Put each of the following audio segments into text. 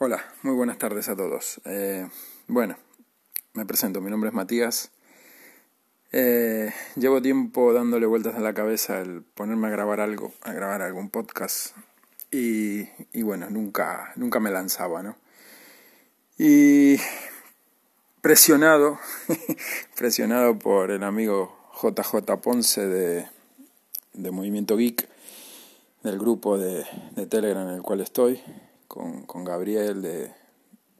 Hola, muy buenas tardes a todos. Eh, bueno, me presento, mi nombre es Matías. Eh, llevo tiempo dándole vueltas a la cabeza el ponerme a grabar algo, a grabar algún podcast y, y bueno, nunca, nunca me lanzaba, ¿no? Y presionado, presionado por el amigo JJ Ponce de, de Movimiento Geek, del grupo de, de Telegram en el cual estoy, con, con Gabriel de,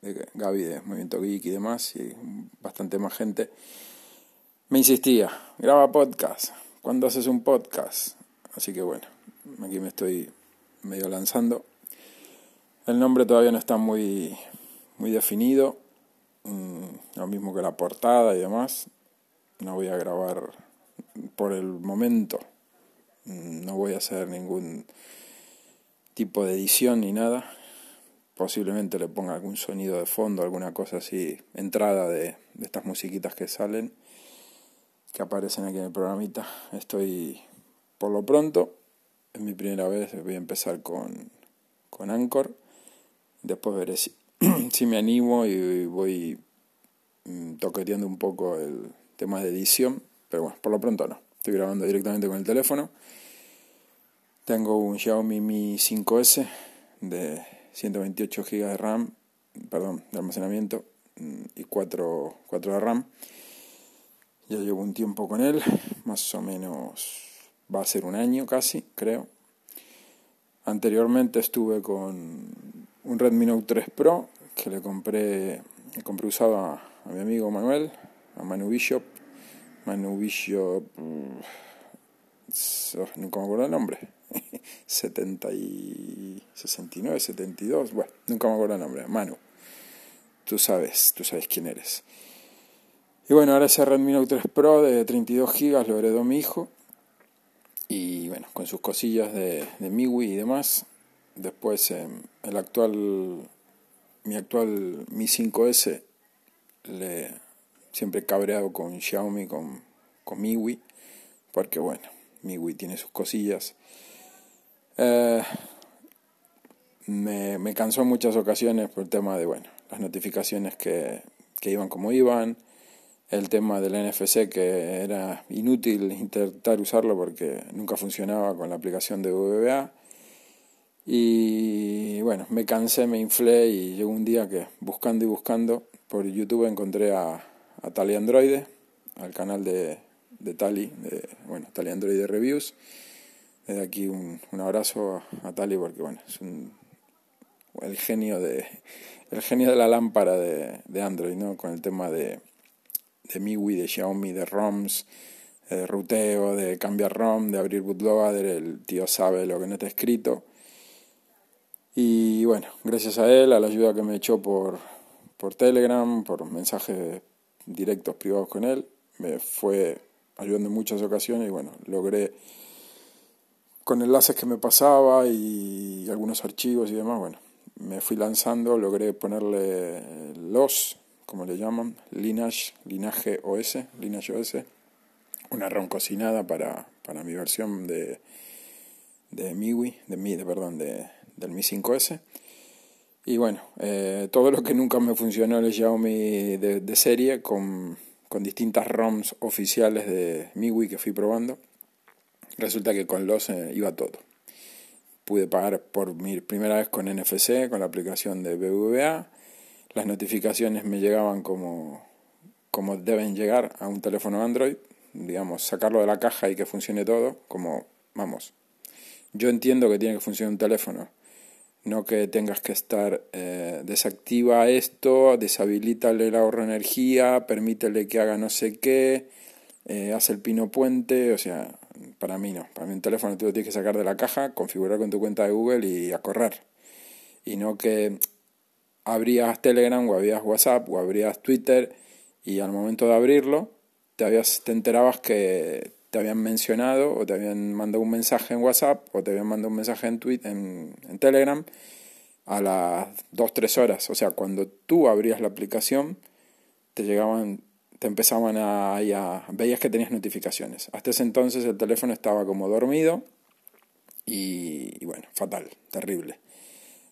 de Gaby de Movimiento Geek y demás, y bastante más gente, me insistía, graba podcast, ¿cuándo haces un podcast? Así que bueno, aquí me estoy medio lanzando. El nombre todavía no está muy, muy definido, mm, lo mismo que la portada y demás. No voy a grabar por el momento, mm, no voy a hacer ningún tipo de edición ni nada posiblemente le ponga algún sonido de fondo, alguna cosa así, entrada de, de, estas musiquitas que salen, que aparecen aquí en el programita. Estoy, por lo pronto, es mi primera vez, voy a empezar con, con Anchor, después veré si, si me animo y voy mm, toqueteando un poco el tema de edición, pero bueno, por lo pronto no, estoy grabando directamente con el teléfono. Tengo un Xiaomi Mi 5S de 128 GB de RAM, perdón, de almacenamiento mm, y 4, 4 de RAM. Ya llevo un tiempo con él, más o menos va a ser un año casi, creo. Anteriormente estuve con un Redmi Note 3 Pro que le compré, compré usado a, mi amigo Manuel, a Manu Bishop. Manu Bishop, uh, nunca me acuerdo el nombre 70 y 69, 72, bueno, nunca me acuerdo el nombre, Manu. Tú sabes, tú sabes quién eres. Y bueno, ahora ese Redmi Note 3 Pro de 32 GB lo heredó mi hijo. Y bueno, con sus cosillas de, de MIUI y demás. Después el actual, mi actual Mi 5S, le, siempre cabreado con Xiaomi, con, con MIUI, porque bueno, MIUI tiene sus cosillas. Eh, me, me, cansó en muchas ocasiones por el tema de, bueno, las notificaciones que, que iban como iban, el tema del NFC que era inútil intentar usarlo porque nunca funcionaba con la aplicación de VBA. Y bueno, me cansé, me inflé y llegó un día que buscando y buscando por YouTube encontré a, a Tali Android, al canal de, de Tali, de, bueno, Tali Android Reviews. Desde aquí un, un abrazo a, a, Tali porque bueno, es un, el genio de el genio de la lámpara de, de Android, ¿no? Con el tema de, de MIUI, de Xiaomi, de ROMs, de ruteo, de cambiar ROM, de abrir bootloader, el tío sabe lo que no está escrito. Y bueno, gracias a él, a la ayuda que me echó por, por Telegram, por mensajes directos privados con él, me fue ayudando en muchas ocasiones y bueno, logré con enlaces que me pasaba y algunos archivos y demás, bueno, me fui lanzando, logré ponerle los, como le llaman, Lineage, Linaje OS, Lineage OS, una ROM cocinada para, para mi versión de, de MIUI, de Mi, de, perdón, de, del Mi 5S. Y bueno, eh, todo lo que nunca me funcionó el Xiaomi de, de serie con, con distintas ROMs oficiales de MIUI que fui probando Resulta que con los eh, iba todo. Pude pagar por mi primera vez con NFC, con la aplicación de BBVA. Las notificaciones me llegaban como, como deben llegar a un teléfono Android. Digamos, sacarlo de la caja y que funcione todo. Como, vamos, yo entiendo que tiene que funcionar un teléfono. No que tengas que estar, eh, desactiva esto, deshabilítale el ahorro de energía, permítele que haga no sé qué, eh, hace el pino puente, o sea, para mí no. Para mí un teléfono tú lo tienes que sacar de la caja, configurar con tu cuenta de Google y a correr. Y no que abrías Telegram o abrías WhatsApp o abrías Twitter y al momento de abrirlo te, habías, te enterabas que te habían mencionado o te habían mandado un mensaje en WhatsApp o te habían mandado un mensaje en, Twitter, en, en Telegram a las 2-3 horas. O sea, cuando tú abrías la aplicación te llegaban te empezaban a, a, veías que tenías notificaciones. Hasta ese entonces el teléfono estaba como dormido y, bueno, fatal, terrible.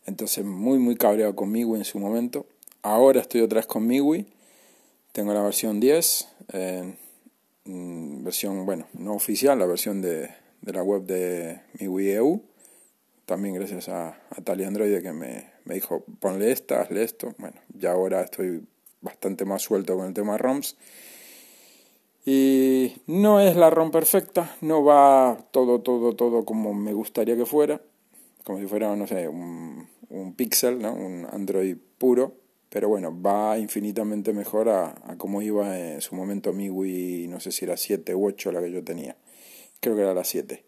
Entonces muy muy cabreado con MIUI en su momento. Ahora estoy otra vez con MIUI. Tengo la versión 10, mm, versión, bueno, no oficial, la versión de, de la web de MIUI EU. También gracias a, a Tali Android que me, me dijo, ponle esta, hazle esto. Bueno, ya ahora estoy bastante más suelto con el tema ROMs. Y no es la ROM perfecta, no va todo, todo, todo como me gustaría que fuera, como si fuera, no sé, un, un Pixel, ¿no? un Android puro, pero bueno, va infinitamente mejor a, a como iba en su momento mi Wii, no sé si era 7 u 8 la que yo tenía, creo que era la 7.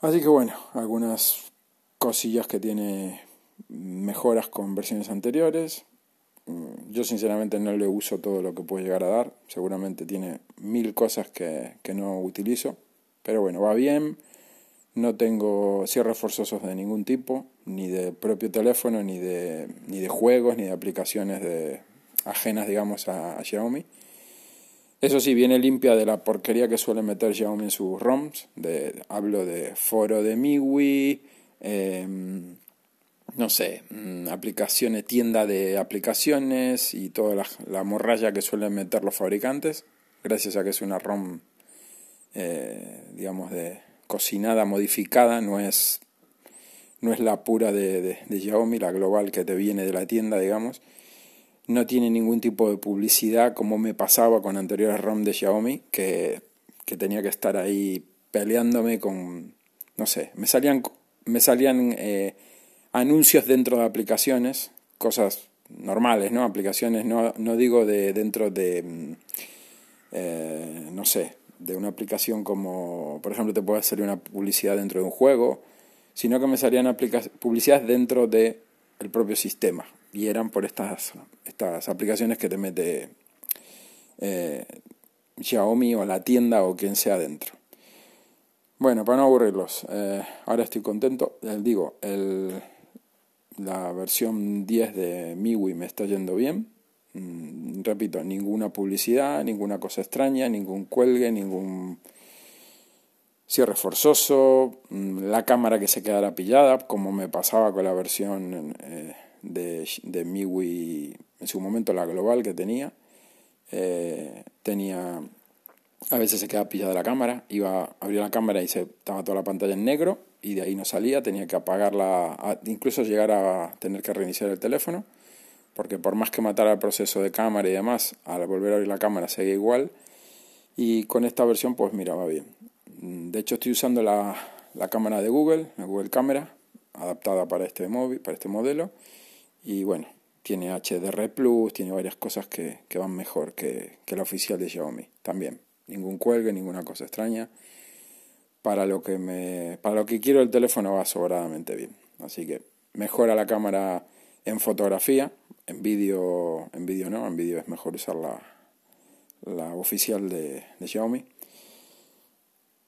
Así que bueno, algunas cosillas que tiene mejoras con versiones anteriores. Mm, yo sinceramente no le uso todo lo que puede llegar a dar. Seguramente tiene mil cosas que, que no utilizo. Pero bueno, va bien. No tengo cierres forzosos de ningún tipo, ni de propio teléfono, ni de, ni de juegos, ni de aplicaciones de, ajenas, digamos, a, Xiaomi. Eso sí, viene limpia de la porquería que suele meter Xiaomi en sus ROMs. De, hablo de foro de MIUI, no sé, mm, aplicaciones, tienda de aplicaciones y toda la, la, morralla que suelen meter los fabricantes, gracias a que es una ROM, eh, digamos, de cocinada, modificada, no es, no es la pura de, Xiaomi, la global que te viene de la tienda, digamos. No tiene ningún tipo de publicidad como me pasaba con anteriores ROM de Xiaomi, que, que tenía que estar ahí peleándome con, no sé, me salían, me salían eh, anuncios dentro de aplicaciones, cosas normales, ¿no? Aplicaciones, no, no digo de dentro de, mm, eh, no sé, de una aplicación como, por ejemplo, te puede salir una publicidad dentro de un juego, sino que me salían publicidades dentro del el propio sistema y eran por estas, estas aplicaciones que te mete eh, Xiaomi o la tienda o quien sea dentro. Bueno, para no aburrirlos, eh, ahora estoy contento. Digo, el, la versión 10 de MIUI me está yendo bien. Mm, repito, ninguna publicidad, ninguna cosa extraña, ningún cuelgue, ningún cierre forzoso, mm, la cámara que se quedara pillada, como me pasaba con la versión eh, de, de MIUI, en su momento la global que tenía. Eh, tenía a veces se quedaba pillada la cámara, iba abría la cámara y se estaba toda la pantalla en negro y de ahí no salía, tenía que apagarla, incluso llegar a tener que reiniciar el teléfono, porque por más que matara el proceso de cámara y demás, al volver a abrir la cámara seguía igual. Y con esta versión, pues mira, va bien. De hecho, estoy usando la, la cámara de Google, la Google Cámara, adaptada para este, móvil, para este modelo. Y bueno, tiene HDR Plus, tiene varias cosas que, que van mejor que, que la oficial de Xiaomi también ningún cuelgue, ninguna cosa extraña. Para lo que me para lo que quiero el teléfono va sobradamente bien. Así que mejora la cámara en fotografía, en vídeo en vídeo no, en vídeo es mejor usar la, la oficial de, Xiaomi.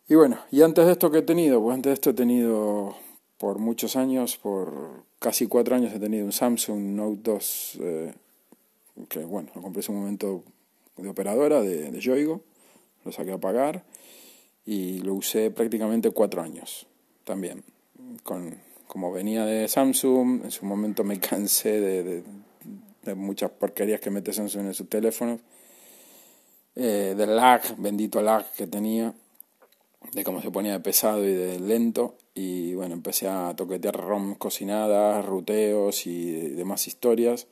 Y bueno, y antes de esto que he tenido, pues antes de esto he tenido por muchos años, por casi cuatro años he tenido un Samsung Note 2, eh, que bueno, lo compré en un momento de operadora, de, de Yoigo lo saqué a pagar y lo usé prácticamente cuatro años también. Con, como venía de Samsung, en su momento me cansé de, de, muchas porquerías que mete Samsung en sus teléfonos, eh, del lag, bendito lag que tenía, de cómo se ponía de pesado y de lento, y bueno, empecé a toquetear ROM cocinadas, ruteos y demás historias,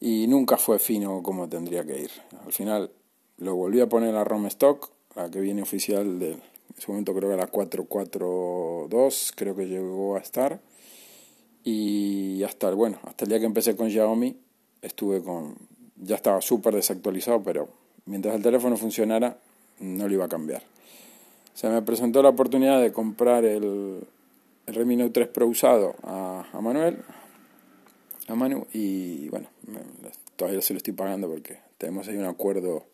y nunca fue fino como tendría que ir. Al final lo volví a poner a ROM stock, la que viene oficial de, en ese momento creo que era 442, creo que llegó a estar. Y hasta, bueno, hasta el día que empecé con Xiaomi, estuve con, ya estaba súper desactualizado, pero mientras el teléfono funcionara, no lo iba a cambiar. Se me presentó la oportunidad de comprar el, el Redmi Note 3 Pro usado a, a Manuel, a Manu, y bueno, me, todavía se lo estoy pagando porque tenemos ahí un acuerdo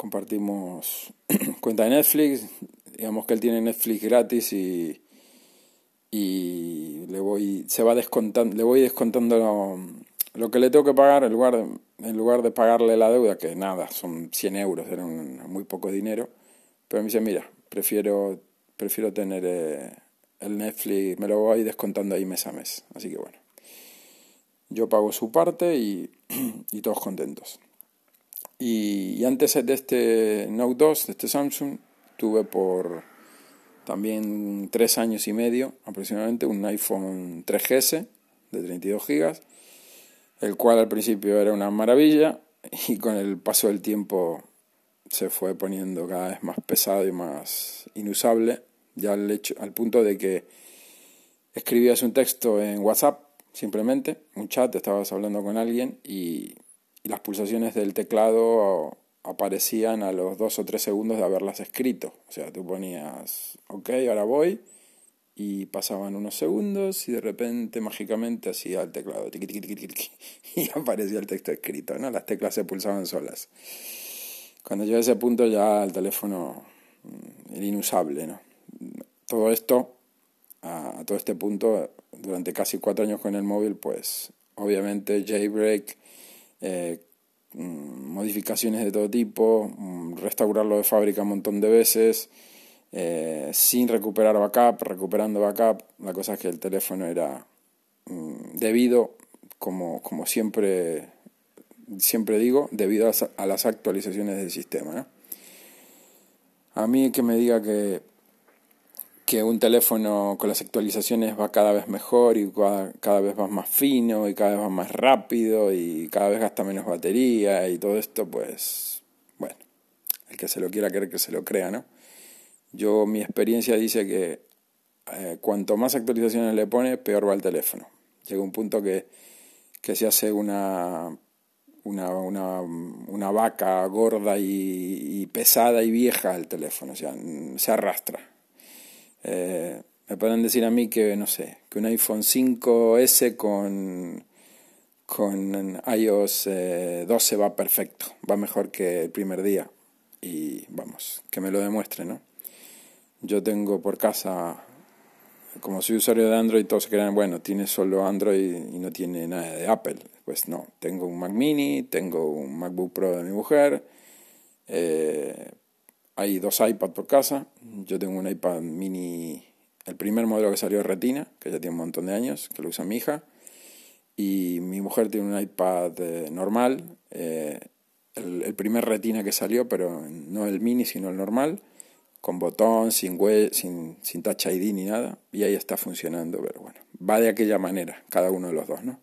compartimos cuenta de Netflix, digamos que él tiene Netflix gratis y, y le voy, se va descontando, le voy descontando lo, lo, que le tengo que pagar en lugar, de, en lugar de pagarle la deuda, que nada, son 100 euros, era un, muy poco dinero, pero me dice, mira, prefiero, prefiero tener eh, el Netflix me lo voy descontando ahí mes a mes. Así que bueno, yo pago su parte y, y todos contentos. Y, antes de este Note 2, de este Samsung, tuve por también tres años y medio aproximadamente un iPhone 3GS de 32 GB, el cual al principio era una maravilla y con el paso del tiempo se fue poniendo cada vez más pesado y más inusable, ya al, hecho, al punto de que escribías un texto en WhatsApp simplemente, un chat, estabas hablando con alguien y y las pulsaciones del teclado aparecían a los dos o tres segundos de haberlas escrito. O sea, tú ponías, ok, ahora voy, y pasaban unos segundos y de repente mágicamente hacía el teclado, y aparecía el texto escrito, ¿no? Las teclas se pulsaban solas. Cuando llegué a ese punto ya el teléfono mm, era inusable, ¿no? Todo esto, a, todo este punto, durante casi cuatro años con el móvil, pues obviamente jailbreak, eh, mm, modificaciones de todo tipo, mm, restaurarlo de fábrica un montón de veces, eh, sin recuperar backup, recuperando backup. La cosa es que el teléfono era mm, debido, como, como siempre, siempre digo, debido a, las actualizaciones del sistema. A mí que me diga que que un teléfono con las actualizaciones va cada vez mejor y cada, vez va más fino y cada vez va más rápido y cada vez gasta menos batería y todo esto, pues bueno, el que se lo quiera creer que se lo crea, ¿no? Yo, mi experiencia dice que eh, cuanto más actualizaciones le pone, peor va el teléfono. Llega un punto que, que se hace una, una, una, vaca gorda y, y pesada y vieja el teléfono, o sea, se arrastra eh, me pueden decir a mí que, no sé, que un iPhone 5S con, con iOS 12 eh, va perfecto, va mejor que el primer día. Y vamos, que me lo demuestre, ¿no? Yo tengo por casa, como soy usuario de Android, todos se crean, bueno, tiene solo Android y no tiene nada de Apple. Pues no, tengo un Mac mini, tengo un MacBook Pro de mi mujer, eh, hay dos iPads por casa. Yo tengo un iPad mini, el primer modelo que salió de Retina, que ya tiene un montón de años, que lo usa mi hija. Y mi mujer tiene un iPad eh, normal, eh, el, primer Retina que salió, pero no el mini, sino el normal, con botón, sin, sin, sin Touch ID ni nada. Y ahí está funcionando, pero bueno, va de aquella manera, cada uno de los dos, ¿no?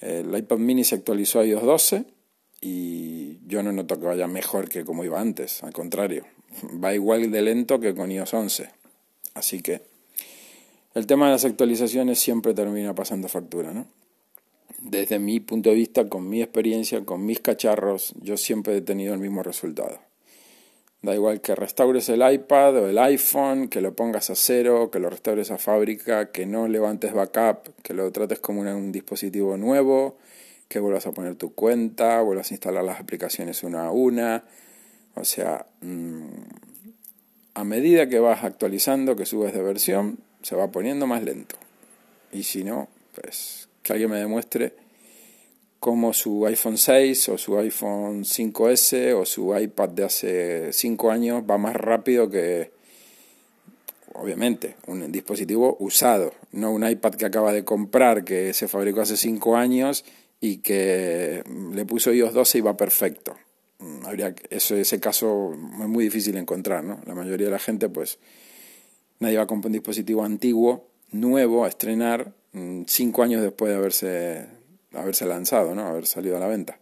El iPad mini se actualizó a iOS 12 y yo no noto que vaya mejor que como iba antes, al contrario, va igual de lento que con iOS 11. Así que el tema de las actualizaciones siempre termina pasando factura, ¿no? Desde mi punto de vista, con mi experiencia, con mis cacharros, yo siempre he tenido el mismo resultado. Da igual que restaures el iPad o el iPhone, que lo pongas a cero, que lo restaures a fábrica, que no levantes backup, que lo trates como un dispositivo nuevo, que vuelvas a poner tu cuenta, vuelvas a instalar las aplicaciones una a una. O sea, mm, a medida que vas actualizando, que subes de versión, se va poniendo más lento. Y si no, pues que alguien me demuestre cómo su iPhone 6 o su iPhone 5S o su iPad de hace 5 años va más rápido que, obviamente, un dispositivo usado, no un iPad que acaba de comprar, que se fabricó hace 5 años y que le puso iOS 12 y va perfecto. Habría eso, ese caso es muy difícil encontrar, ¿no? La mayoría de la gente, pues, nadie va a comprar un dispositivo antiguo, nuevo, a estrenar mm, cinco años después de haberse, haberse lanzado, ¿no? Haber salido a la venta.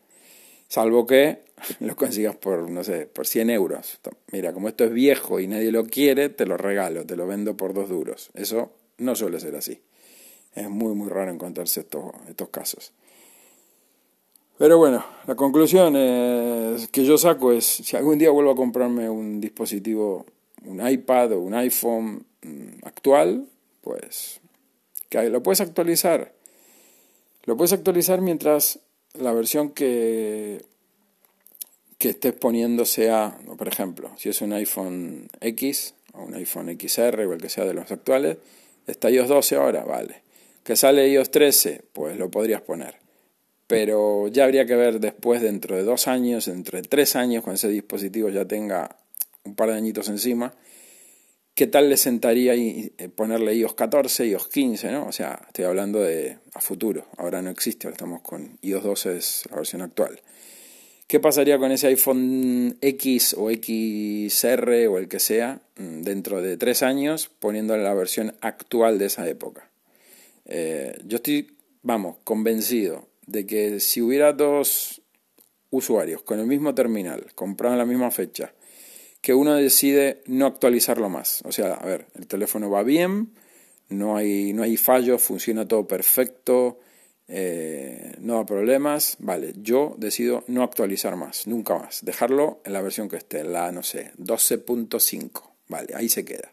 Salvo que lo consigas por, no sé, por 100 euros. Mira, como esto es viejo y nadie lo quiere, te lo regalo, te lo vendo por dos duros. Eso no suele ser así. Es muy, muy raro encontrarse estos, estos casos. Pero bueno, la conclusión que yo saco es, si algún día vuelvo a comprarme un dispositivo, un iPad o un iPhone mm, actual, pues que lo puedes actualizar. Lo puedes actualizar mientras la versión que, que estés poniendo sea, por ejemplo, si es un iPhone X o un iPhone XR o el que sea de los actuales, está iOS 12 ahora, vale. Que sale iOS 13, pues lo podrías poner pero ya habría que ver después, dentro de dos años, dentro de tres años, cuando ese dispositivo ya tenga un par de añitos encima, ¿qué tal le sentaría eh, ponerle iOS 14, iOS 15, ¿no? O sea, estoy hablando de a futuro, ahora no existe, ahora estamos con iOS 12, es la versión actual. ¿Qué pasaría con ese iPhone X o XR o el que sea mm, dentro de tres años poniéndole la versión actual de esa época? Eh, yo estoy, vamos, convencido de que si hubiera dos usuarios con el mismo terminal, comprados en la misma fecha, que uno decide no actualizarlo más. O sea, a ver, el teléfono va bien, no hay, no hay fallos, funciona todo perfecto, eh, no da problemas. Vale, yo decido no actualizar más, nunca más. Dejarlo en la versión que esté, la, no sé, 12.5. Vale, ahí se queda.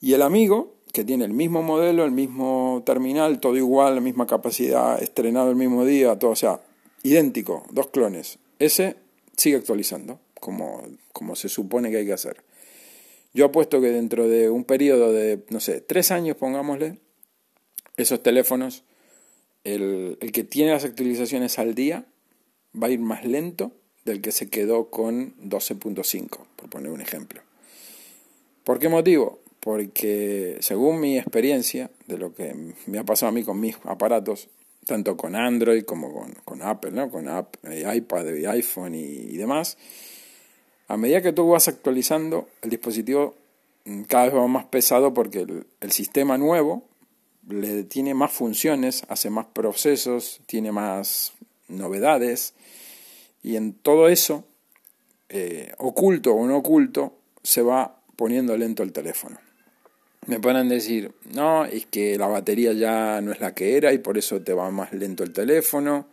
Y el amigo, que tiene el mismo modelo, el mismo terminal, todo igual, la misma capacidad, estrenado el mismo día, todo, o sea, idéntico, dos clones. Ese sigue actualizando, como, como se supone que hay que hacer. Yo apuesto que dentro de un periodo de, no sé, tres años, pongámosle, esos teléfonos, el, el que tiene las actualizaciones al día va a ir más lento del que se quedó con 12.5, por poner un ejemplo. ¿Por qué motivo? Porque según mi experiencia, de lo que me ha pasado a mí con mis aparatos, tanto con Android como con, Apple, ¿no? con eh, iPad y iPhone y, demás, a medida que tú vas actualizando, el dispositivo mm, cada vez va más pesado porque el, el sistema nuevo le tiene más funciones, hace más procesos, tiene más novedades y en todo eso, eh, oculto o no oculto, se va poniendo lento el teléfono. Me pueden decir, no, es que la batería ya no es la que era y por eso te va más lento el teléfono.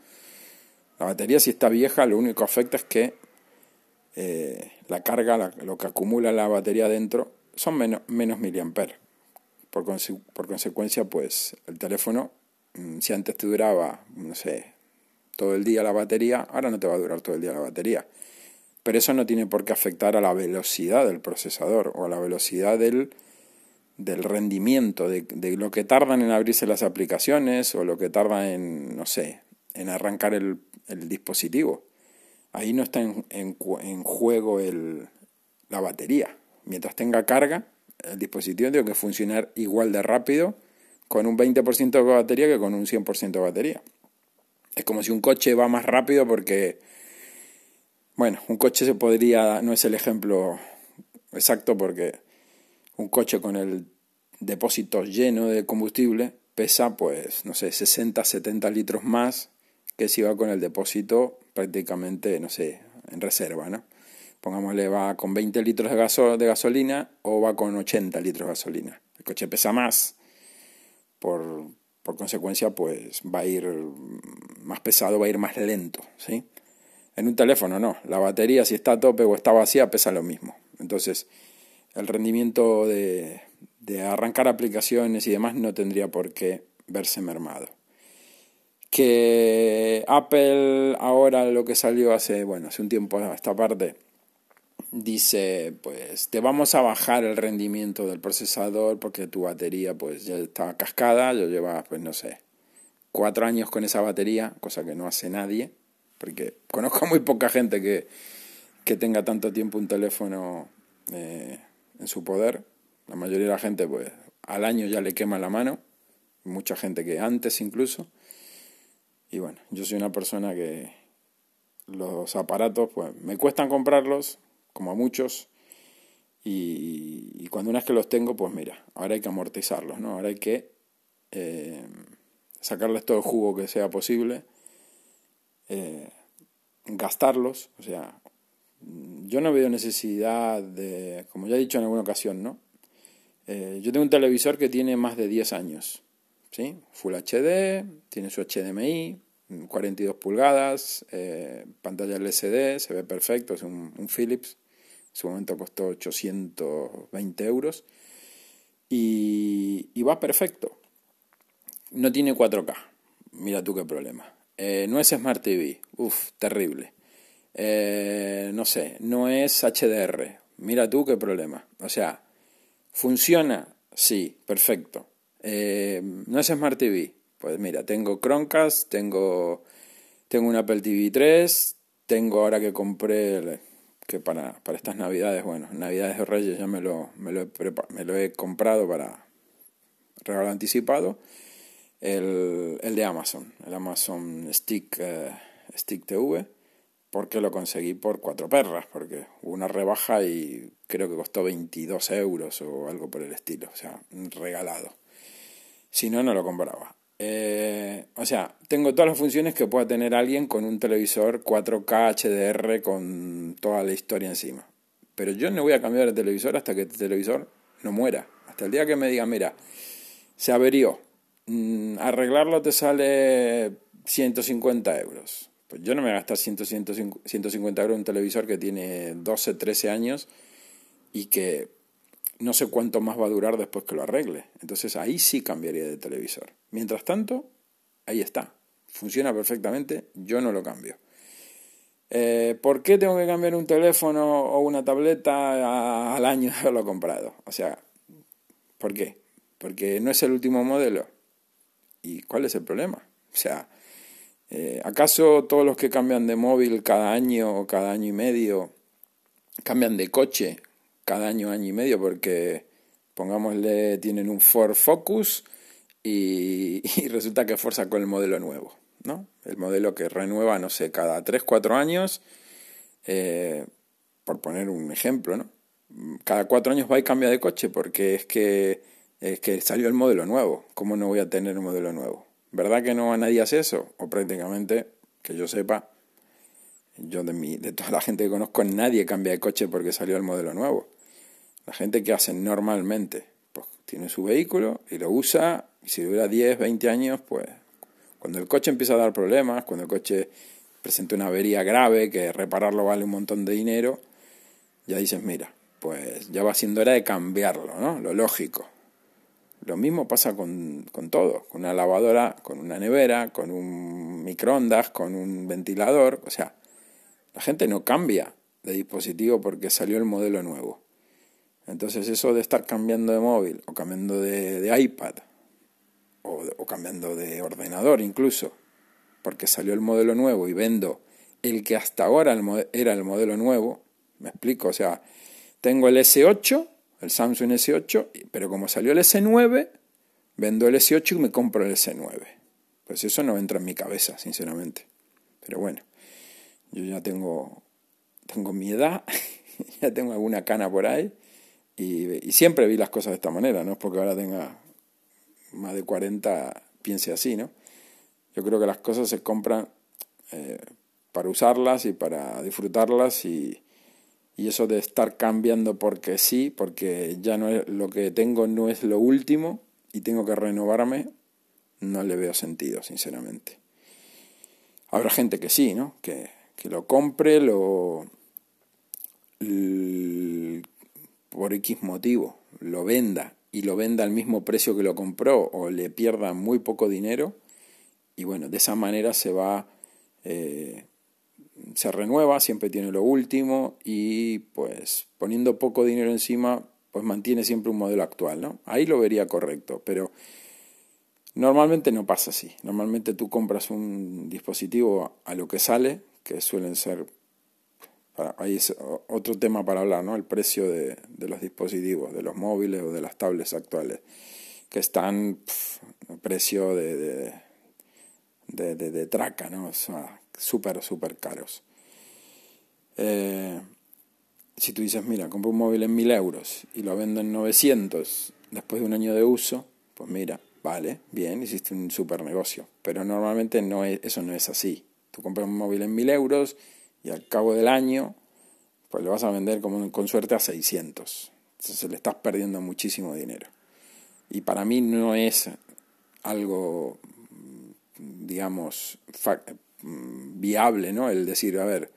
La batería si está vieja lo único que afecta es que eh, la carga, lo que acumula la batería dentro, son menos, menos miliamperes. Por, por consecuencia, pues el teléfono, mm, si antes te duraba, no sé, todo el día la batería, ahora no te va a durar todo el día la batería. Pero eso no tiene por qué afectar a la velocidad del procesador o a la velocidad del, del rendimiento, de, de, lo que tardan en abrirse las aplicaciones o lo que tardan en, no sé, en arrancar el, dispositivo. Ahí no está en, en, en juego el, la batería. Mientras tenga carga, el dispositivo tiene que funcionar igual de rápido con un 20% de batería que con un 100% de batería. Es como si un coche va más rápido porque, bueno, un coche se podría, no es el ejemplo exacto porque un coche con el depósito lleno de combustible pesa pues, no sé, 60, 70 litros más que si va con el depósito prácticamente, no sé, en reserva, ¿no? pongámosle, va con 20 litros de, de gasolina o va con 80 litros de gasolina. El coche pesa más, por, por consecuencia, pues va a ir más pesado, va a ir más lento, ¿sí? En un teléfono no, la batería si está a tope o está vacía pesa lo mismo. Entonces, el rendimiento de, de arrancar aplicaciones y demás no tendría por qué verse mermado. Que Apple ahora lo que salió hace, bueno, hace un tiempo a esta parte, dice, pues te vamos a bajar el rendimiento del procesador porque tu batería pues ya está cascada, yo lleva pues no sé, cuatro años con esa batería, cosa que no hace nadie, porque conozco muy poca gente que, que tenga tanto tiempo un teléfono eh, en su poder, la mayoría de la gente pues al año ya le quema la mano, mucha gente que antes incluso, y bueno, yo soy una persona que los aparatos pues me cuestan comprarlos, como a muchos, y, cuando una vez que los tengo, pues mira, ahora hay que amortizarlos, ¿no? Ahora hay que eh, sacarles todo el jugo que sea posible, eh, gastarlos, o sea, yo no veo necesidad de, como ya he dicho en alguna ocasión, ¿no? Eh, yo tengo un televisor que tiene más de 10 años, ¿sí? Full HD, tiene su HDMI, 42 pulgadas, pantalla LCD, se ve perfecto, es un Philips en su momento costó 820 euros. Y, va perfecto. No tiene 4K. Mira tú qué problema. Eh, no es Smart TV. Uf, terrible. Eh, no sé, no es HDR. Mira tú qué problema. O sea, ¿funciona? Sí, perfecto. Eh, no es Smart TV. Pues mira, tengo Chromecast, tengo, tengo un Apple TV 3, tengo ahora que compré que para, para estas navidades, bueno, navidades de Reyes ya me lo, me lo, he, me lo he comprado para regalo anticipado, el, el, de Amazon, el Amazon Stick, eh, Stick TV, porque lo conseguí por cuatro perras, porque hubo una rebaja y creo que costó 22 euros o algo por el estilo, o sea, regalado. Si no, no lo compraba. Eh, o sea, tengo todas las funciones que pueda tener alguien con un televisor 4K HDR con toda la historia encima. Pero yo no voy a cambiar de televisor hasta que este televisor no muera. Hasta el día que me diga, mira, se averió, mm, arreglarlo te sale 150 euros. Pues yo no me voy a gastar 150 euros en un televisor que tiene 12, 13 años y que no sé cuánto más va a durar después que lo arregle. Entonces ahí sí cambiaría de televisor. Mientras tanto, ahí está. Funciona perfectamente, yo no lo cambio. Eh, ¿Por qué tengo que cambiar un teléfono o una tableta al año de haberlo comprado? O sea, ¿por qué? Porque no es el último modelo. ¿Y cuál es el problema? O sea, eh, ¿acaso todos los que cambian de móvil cada año o cada año y medio cambian de coche cada año, año y medio? Porque, pongámosle, tienen un Ford Focus y, resulta que Ford con el modelo nuevo, ¿no? El modelo que renueva, no sé, cada 3, 4 años, eh, por poner un ejemplo, ¿no? Cada 4 años va y cambia de coche porque es que, es que salió el modelo nuevo. ¿Cómo no voy a tener un modelo nuevo? ¿Verdad que no nadie hace eso? O prácticamente, que yo sepa, yo de, mi, de toda la gente que conozco, nadie cambia de coche porque salió el modelo nuevo. La gente que hace normalmente, pues tiene su vehículo y lo usa y si dura 10, 20 años, pues cuando el coche empieza a dar problemas, cuando el coche presenta una avería grave, que repararlo vale un montón de dinero, ya dices, mira, pues ya va siendo hora de cambiarlo, ¿no? Lo lógico. Lo mismo pasa con, con todo, con una lavadora, con una nevera, con un microondas, con un ventilador. O sea, la gente no cambia de dispositivo porque salió el modelo nuevo. Entonces eso de estar cambiando de móvil o cambiando de, de iPad o, cambiando de ordenador incluso, porque salió el modelo nuevo y vendo el que hasta ahora era el modelo nuevo, me explico, o sea, tengo el S8, el Samsung S8, pero como salió el S9, vendo el S8 y me compro el S9. Pues eso no entra en mi cabeza, sinceramente. Pero bueno, yo ya tengo, tengo mi edad, ya tengo alguna cana por ahí, y, siempre vi las cosas de esta manera, no es porque ahora tenga más de 40 piense así, ¿no? Yo creo que las cosas se compran eh, para usarlas y para disfrutarlas y, y eso de estar cambiando porque sí, porque ya no es lo que tengo no es lo último y tengo que renovarme, no le veo sentido, sinceramente. Habrá gente que sí, ¿no? Que, que lo compre, lo por X motivo, lo venda y lo venda al mismo precio que lo compró o le pierda muy poco dinero y bueno, de esa manera se va, eh, se renueva, siempre tiene lo último y pues poniendo poco dinero encima pues mantiene siempre un modelo actual, ¿no? Ahí lo vería correcto, pero normalmente no pasa así. Normalmente tú compras un dispositivo a lo que sale, que suelen ser ahí es otro tema para hablar, ¿no? El precio de, los dispositivos, de los móviles o de las tablets actuales, que están precio de, de, de, traca, ¿no? Súper, súper caros. Eh, si tú dices, mira, compro un móvil en 1000 euros y lo vendo en 900 después de un año de uso, pues mira, vale, bien, hiciste un super negocio. Pero normalmente no es, eso no es así. Tú compras un móvil en 1000 euros y al cabo del año, pues lo vas a vender como, con suerte a 600. Entonces le estás perdiendo muchísimo dinero. Y para mí no es algo, digamos, viable, ¿no? El decir, a ver,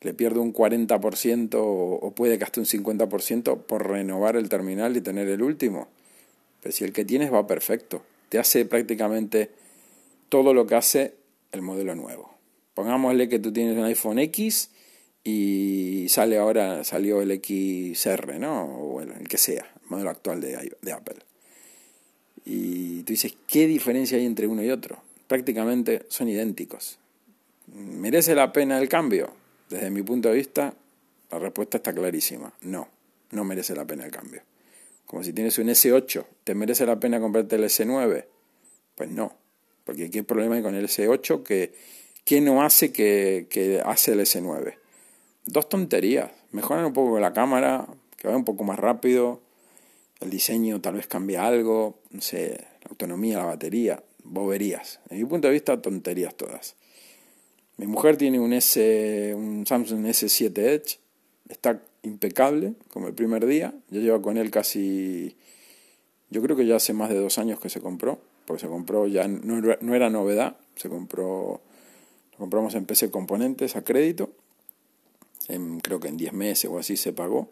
le pierdo un 40% o puede que hasta un 50% por renovar el terminal y tener el último. Pero si el que tienes va perfecto, te hace prácticamente todo lo que hace el modelo nuevo. Pongámosle que tú tienes un iPhone X y sale ahora, salió el XR, ¿no? O bueno, el que sea, el modelo actual de, de Apple. Y tú dices, ¿qué diferencia hay entre uno y otro? Prácticamente son idénticos. ¿Merece la pena el cambio? Desde mi punto de vista, La respuesta está clarísima. No, no merece la pena el cambio. Como si tienes un S8, ¿te merece la pena comprarte el S9? Pues no, porque ¿qué problema hay con el S8 que, no hace que, que hace el S9? Dos tonterías. Mejoran un poco la cámara, que vaya un poco más rápido, el diseño tal vez cambia algo, no sé, la autonomía, la batería, boberías. Desde mi punto de vista, tonterías todas. Mi mujer tiene un, S, un Samsung S7 Edge, está impecable, como el primer día. Yo llevo con él casi, yo creo que ya hace más de dos años que se compró, porque se compró ya, no, era novedad, se compró, lo compramos en PC Componentes a crédito, creo que en 10 meses o así se pagó.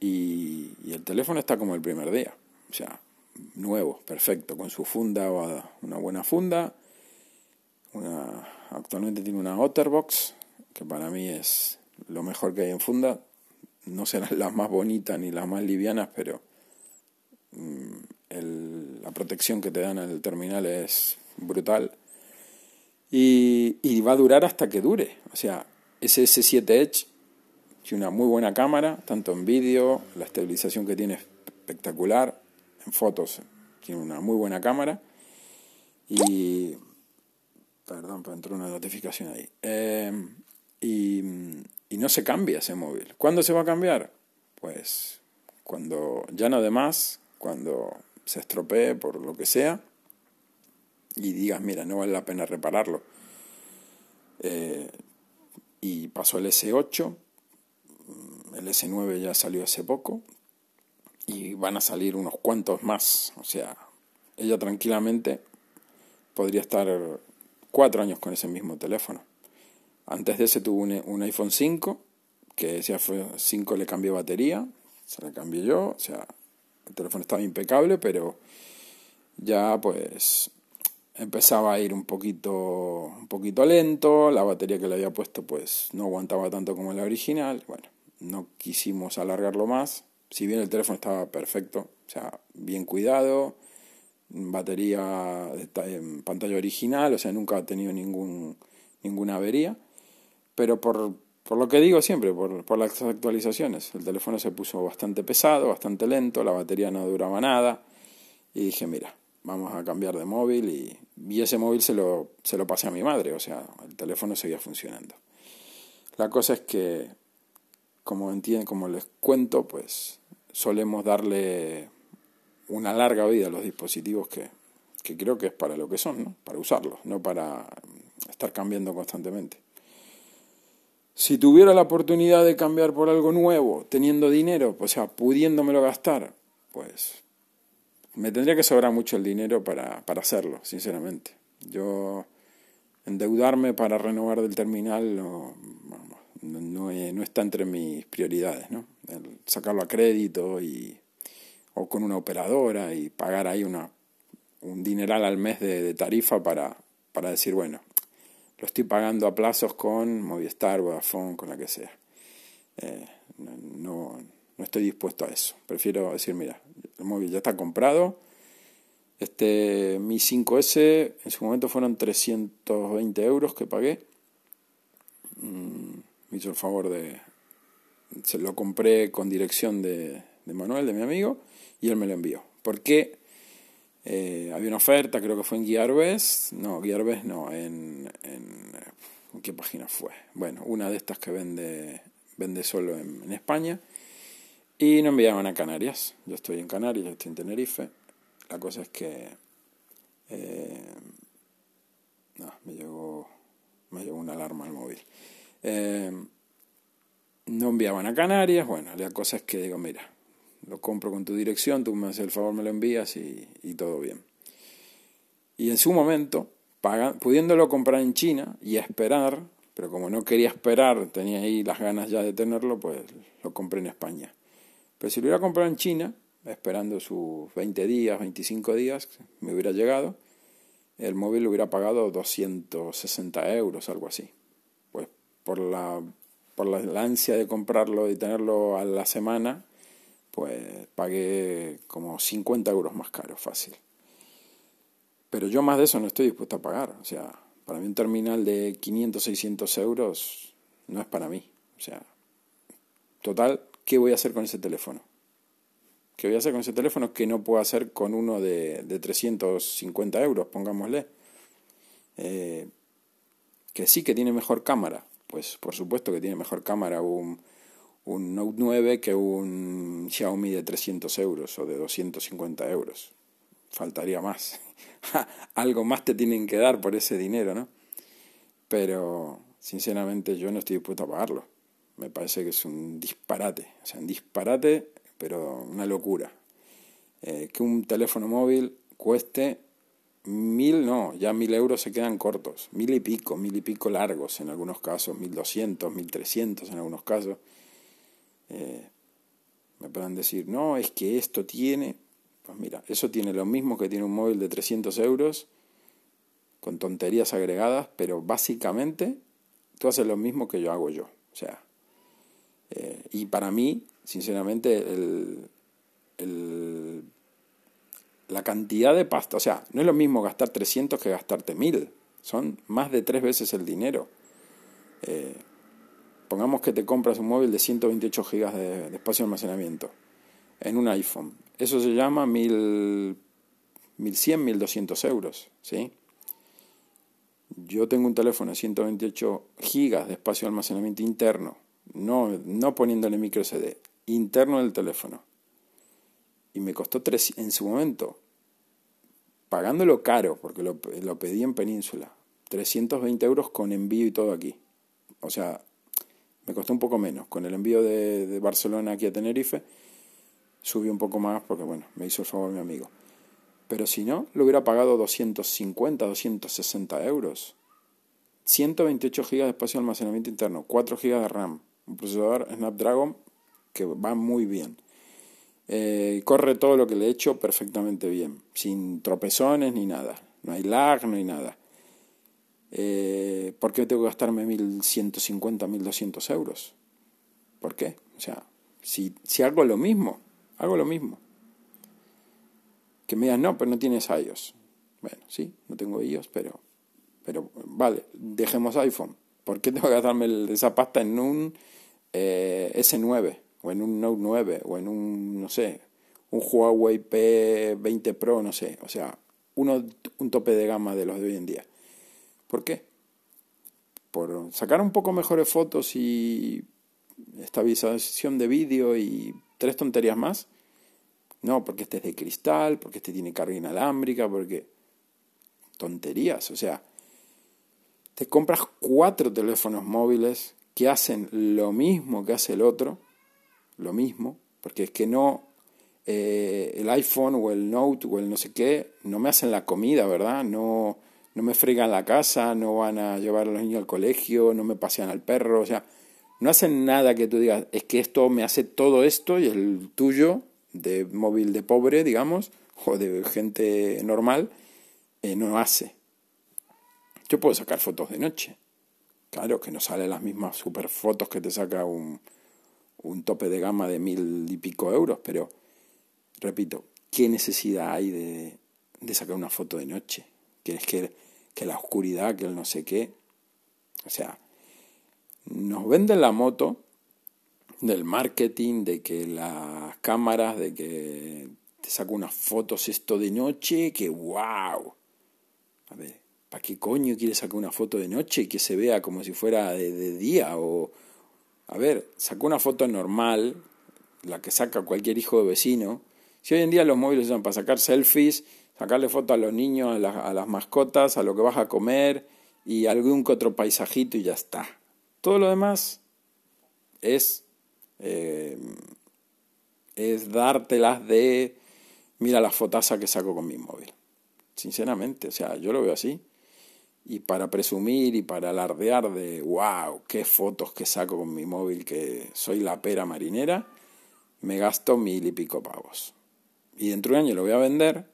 Y, el teléfono está como el primer día, o sea, nuevo, perfecto, con su funda, una buena funda. Una, actualmente tiene una Otterbox, que para mí es lo mejor que hay en funda. No serán las más bonitas ni las más livianas, pero mm, la protección que te dan el terminal es brutal. Y, y, va a durar hasta que dure. O sea, ese S7 Edge tiene una muy buena cámara, tanto en vídeo, la estabilización que tiene es espectacular, en fotos tiene una muy buena cámara y... Perdón, pero entró una notificación ahí. Em, y, y no se cambia ese móvil. ¿Cuándo se va a cambiar? Pues cuando ya no de más, cuando se estropee por lo que sea y digas, mira, no vale la pena repararlo. Eh, y pasó el S8, el S9 ya salió hace poco y van a salir unos cuantos más. O sea, ella tranquilamente podría estar cuatro años con ese mismo teléfono. Antes de ese tuvo un, iPhone 5, que ese iPhone 5 le cambió batería, se la cambié yo, o sea, el teléfono estaba impecable, pero ya pues empezaba a ir un poquito, un poquito lento, la batería que le había puesto pues no aguantaba tanto como la original, bueno, no quisimos alargarlo más, si bien el teléfono estaba perfecto, o sea, bien cuidado, batería en pantalla original, o sea, nunca ha tenido ningún, ninguna avería, pero por, por lo que digo siempre, por, por las actualizaciones, el teléfono se puso bastante pesado, bastante lento, la batería no duraba nada, y dije, mira, vamos a cambiar de móvil, y, y ese móvil se lo, se lo pasé a mi madre, o sea, el teléfono seguía funcionando. La cosa es que como entienden, como les cuento, pues solemos darle una larga vida a los dispositivos que, que creo que es para lo que son, ¿no? para usarlos, no para estar cambiando constantemente. Si tuviera la oportunidad de cambiar por algo nuevo, teniendo dinero, o sea, pudiéndomelo gastar, pues me tendría que sobrar mucho el dinero para, para hacerlo, sinceramente. Yo endeudarme para renovar del terminal no, no, no, está entre mis prioridades, ¿no? sacarlo a crédito y, o con una operadora y pagar ahí una, un dineral al mes de, tarifa para, para decir, bueno, lo estoy pagando a plazos con Movistar, Vodafone, con la que sea. Eh, no, no estoy dispuesto a eso. Prefiero decir, mira, el móvil ya está comprado. Este, mi 5S en su momento fueron 320 euros que pagué. Mm, me hizo el favor de... Se lo compré con dirección de, Manuel, de mi amigo, y él me lo envió. Porque eh, había una oferta, creo que fue en Gearbest, no, Gearbest no, en, en, qué página fue? Bueno, una de estas que vende, vende solo en, España, y nos enviaban a Canarias. Yo estoy en Canarias, estoy en Tenerife. La cosa es que eh, no, me llegó, me llegó una alarma al móvil. Eh, no enviaban a Canarias, bueno, la cosa es que digo, mira, lo compro con tu dirección, tú me haces el favor, me lo envías y, todo bien. Y en su momento, pudiéndolo comprar en China y esperar, pero como no quería esperar, tenía ahí las ganas ya de tenerlo, pues lo compré en España. Pero si lo hubiera comprado en China, esperando sus 20 días, 25 días, me hubiera llegado, el móvil lo hubiera pagado 260 euros, algo así por la, por la ansia de comprarlo y tenerlo a la semana, pues pagué como 50 euros más caro, fácil. Pero yo más de eso no estoy dispuesto a pagar. O sea, para mí un terminal de 500, 600 euros no es para mí. O sea, Total, ¿qué voy a hacer con ese teléfono? ¿Qué voy a hacer con ese teléfono que no puedo hacer con uno de, de 350 euros, pongámosle? Eh, que sí que tiene mejor cámara. Pues por supuesto que tiene mejor cámara un, un Note 9 que un Xiaomi de 300 euros o de 250 euros. Faltaría más. Algo más te tienen que dar por ese dinero, ¿no? Pero sinceramente yo no estoy dispuesto a pagarlo. Me parece que es un disparate. O sea, un disparate, pero una locura. Eh, que un teléfono móvil cueste mil, no, ya mil euros se quedan cortos. Mil y pico, mil y pico largos en algunos casos, mil doscientos, mil trescientos en algunos casos. Eh, me pueden decir, no, es que esto tiene, pues mira, eso tiene lo mismo que tiene un móvil de 300 euros, con tonterías agregadas, pero básicamente tú haces lo mismo que yo hago yo. O sea, eh, y para mí, sinceramente, el, la cantidad de pasta, o sea, no es lo mismo gastar 300 que gastarte 1000, son más de tres veces el dinero. Eh, Pongamos que te compras un móvil de 128 GB de, espacio de almacenamiento en un iPhone. Eso se llama 1100, 1200 euros. ¿sí? Yo tengo un teléfono de 128 GB de espacio de almacenamiento interno, no, no poniéndole micro SD, interno del teléfono. Y me costó tres, en su momento, pagándolo caro, porque lo, lo pedí en Península, 320 euros con envío y todo aquí. O sea, me costó un poco menos. Con el envío de, Barcelona aquí a Tenerife, subí un poco más porque, bueno, me hizo el favor mi amigo. Pero si no, lo hubiera pagado 250, 260 euros. 128 GB de espacio de almacenamiento interno, 4 GB de RAM, un procesador Snapdragon que va muy bien. Eh, corre todo lo que le he hecho perfectamente bien, sin tropezones ni nada. No hay lag, no hay nada. Eh, ¿por qué tengo que gastarme 1.150, 1.200 euros? ¿Por qué? O sea, si, si hago lo mismo, hago lo mismo. Que me digan, no, pero no tienes iOS. Bueno, sí, no tengo iOS, pero, pero vale, dejemos iPhone. ¿Por qué tengo que gastarme esa pasta en un eh, S9 o en un Note 9 o en un, no sé, un Huawei P20 Pro, no sé? O sea, uno, un tope de gama de los de hoy en día. ¿Por qué? Por sacar un poco mejores fotos y estabilización de vídeo y tres tonterías más. No, porque este es de cristal, porque este tiene carga inalámbrica, porque... Tonterías, o sea, te compras cuatro teléfonos móviles que hacen lo mismo que hace el otro, lo mismo, porque es que no, eh, el iPhone o el Note o el no sé qué, no me hacen la comida, ¿verdad? No, no me fregan la casa, no van a llevar a los niños al colegio, no me pasean al perro, o sea, no hacen nada que tú digas, es que esto me hace todo esto y el tuyo, de móvil de pobre, digamos, o de gente normal, eh, no hace. Yo puedo sacar fotos de noche. Claro que no salen las mismas super fotos que te saca un, un tope de gama de mil y pico euros, pero repito, ¿qué necesidad hay de, de sacar una foto de noche? Que es que que la oscuridad, que el no sé qué. O sea, nos venden la moto del marketing, de que las cámaras, de que te saco unas fotos esto de noche, que wow. A ver, ¿para qué coño quieres sacar una foto de noche que se vea como si fuera de, día? O, a ver, saca una foto normal, la que saca cualquier hijo de vecino. Si hoy en día los móviles son para sacar selfies sacarle fotos a los niños, a, las mascotas, a lo que vas a comer y algún que otro paisajito y ya está. Todo lo demás es, eh, es dártelas de, mira la fotaza que saco con mi móvil. Sinceramente, o sea, yo lo veo así. Y para presumir y para alardear de, wow, qué fotos que saco con mi móvil, que soy la pera marinera, me gasto mil y pico pavos. Y dentro de un año lo voy a vender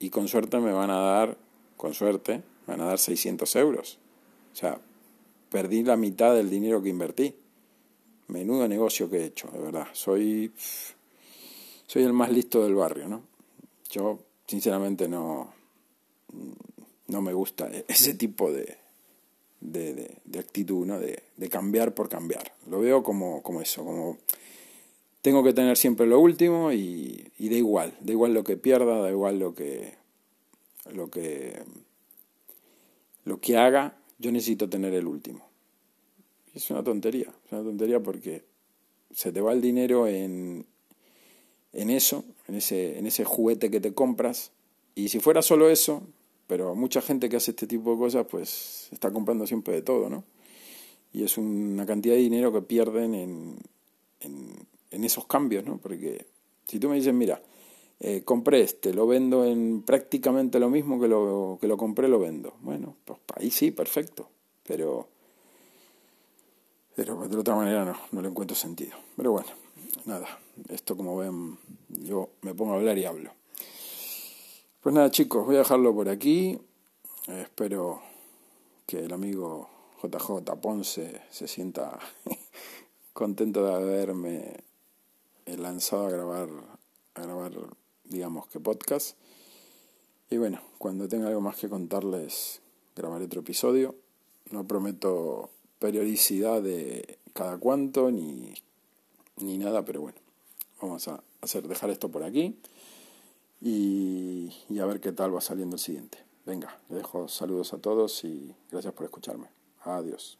y con suerte me van a dar, con suerte, me van a dar 600 euros. O sea, perdí la mitad del dinero que invertí. Menudo negocio que he hecho, de verdad. Soy, soy el más listo del barrio, ¿no? Yo, sinceramente, no, no me gusta ese tipo de, de, de, actitud, ¿no? De, de, cambiar por cambiar. Lo veo como, como eso, como tengo que tener siempre lo último y, da igual, da igual lo que pierda, da igual lo que, lo que, lo que haga, yo necesito tener el último. Es una tontería, es una tontería porque se te va el dinero en, en eso, en ese, en ese juguete que te compras, y si fuera solo eso, pero mucha gente que hace este tipo de cosas, pues está comprando siempre de todo, ¿no? Y es una cantidad de dinero que pierden en, en, en esos cambios, ¿no? Porque si tú me dices, mira, eh, compré este, lo vendo en prácticamente lo mismo que lo, que lo compré, lo vendo. Bueno, pues ahí sí, perfecto. Pero, pero de otra manera no, no le encuentro sentido. Pero bueno, nada, esto como ven, yo me pongo a hablar y hablo. Pues nada chicos, voy a dejarlo por aquí. Espero que el amigo JJ Ponce se sienta contento de haberme lanzado a grabar, a grabar, digamos que podcast. Y bueno, cuando tenga algo más que contarles, grabaré otro episodio. No prometo periodicidad de cada cuánto ni, ni nada, pero bueno, vamos a hacer, dejar esto por aquí y, y a ver qué tal va saliendo el siguiente. Venga, les dejo saludos a todos y gracias por escucharme. Adiós.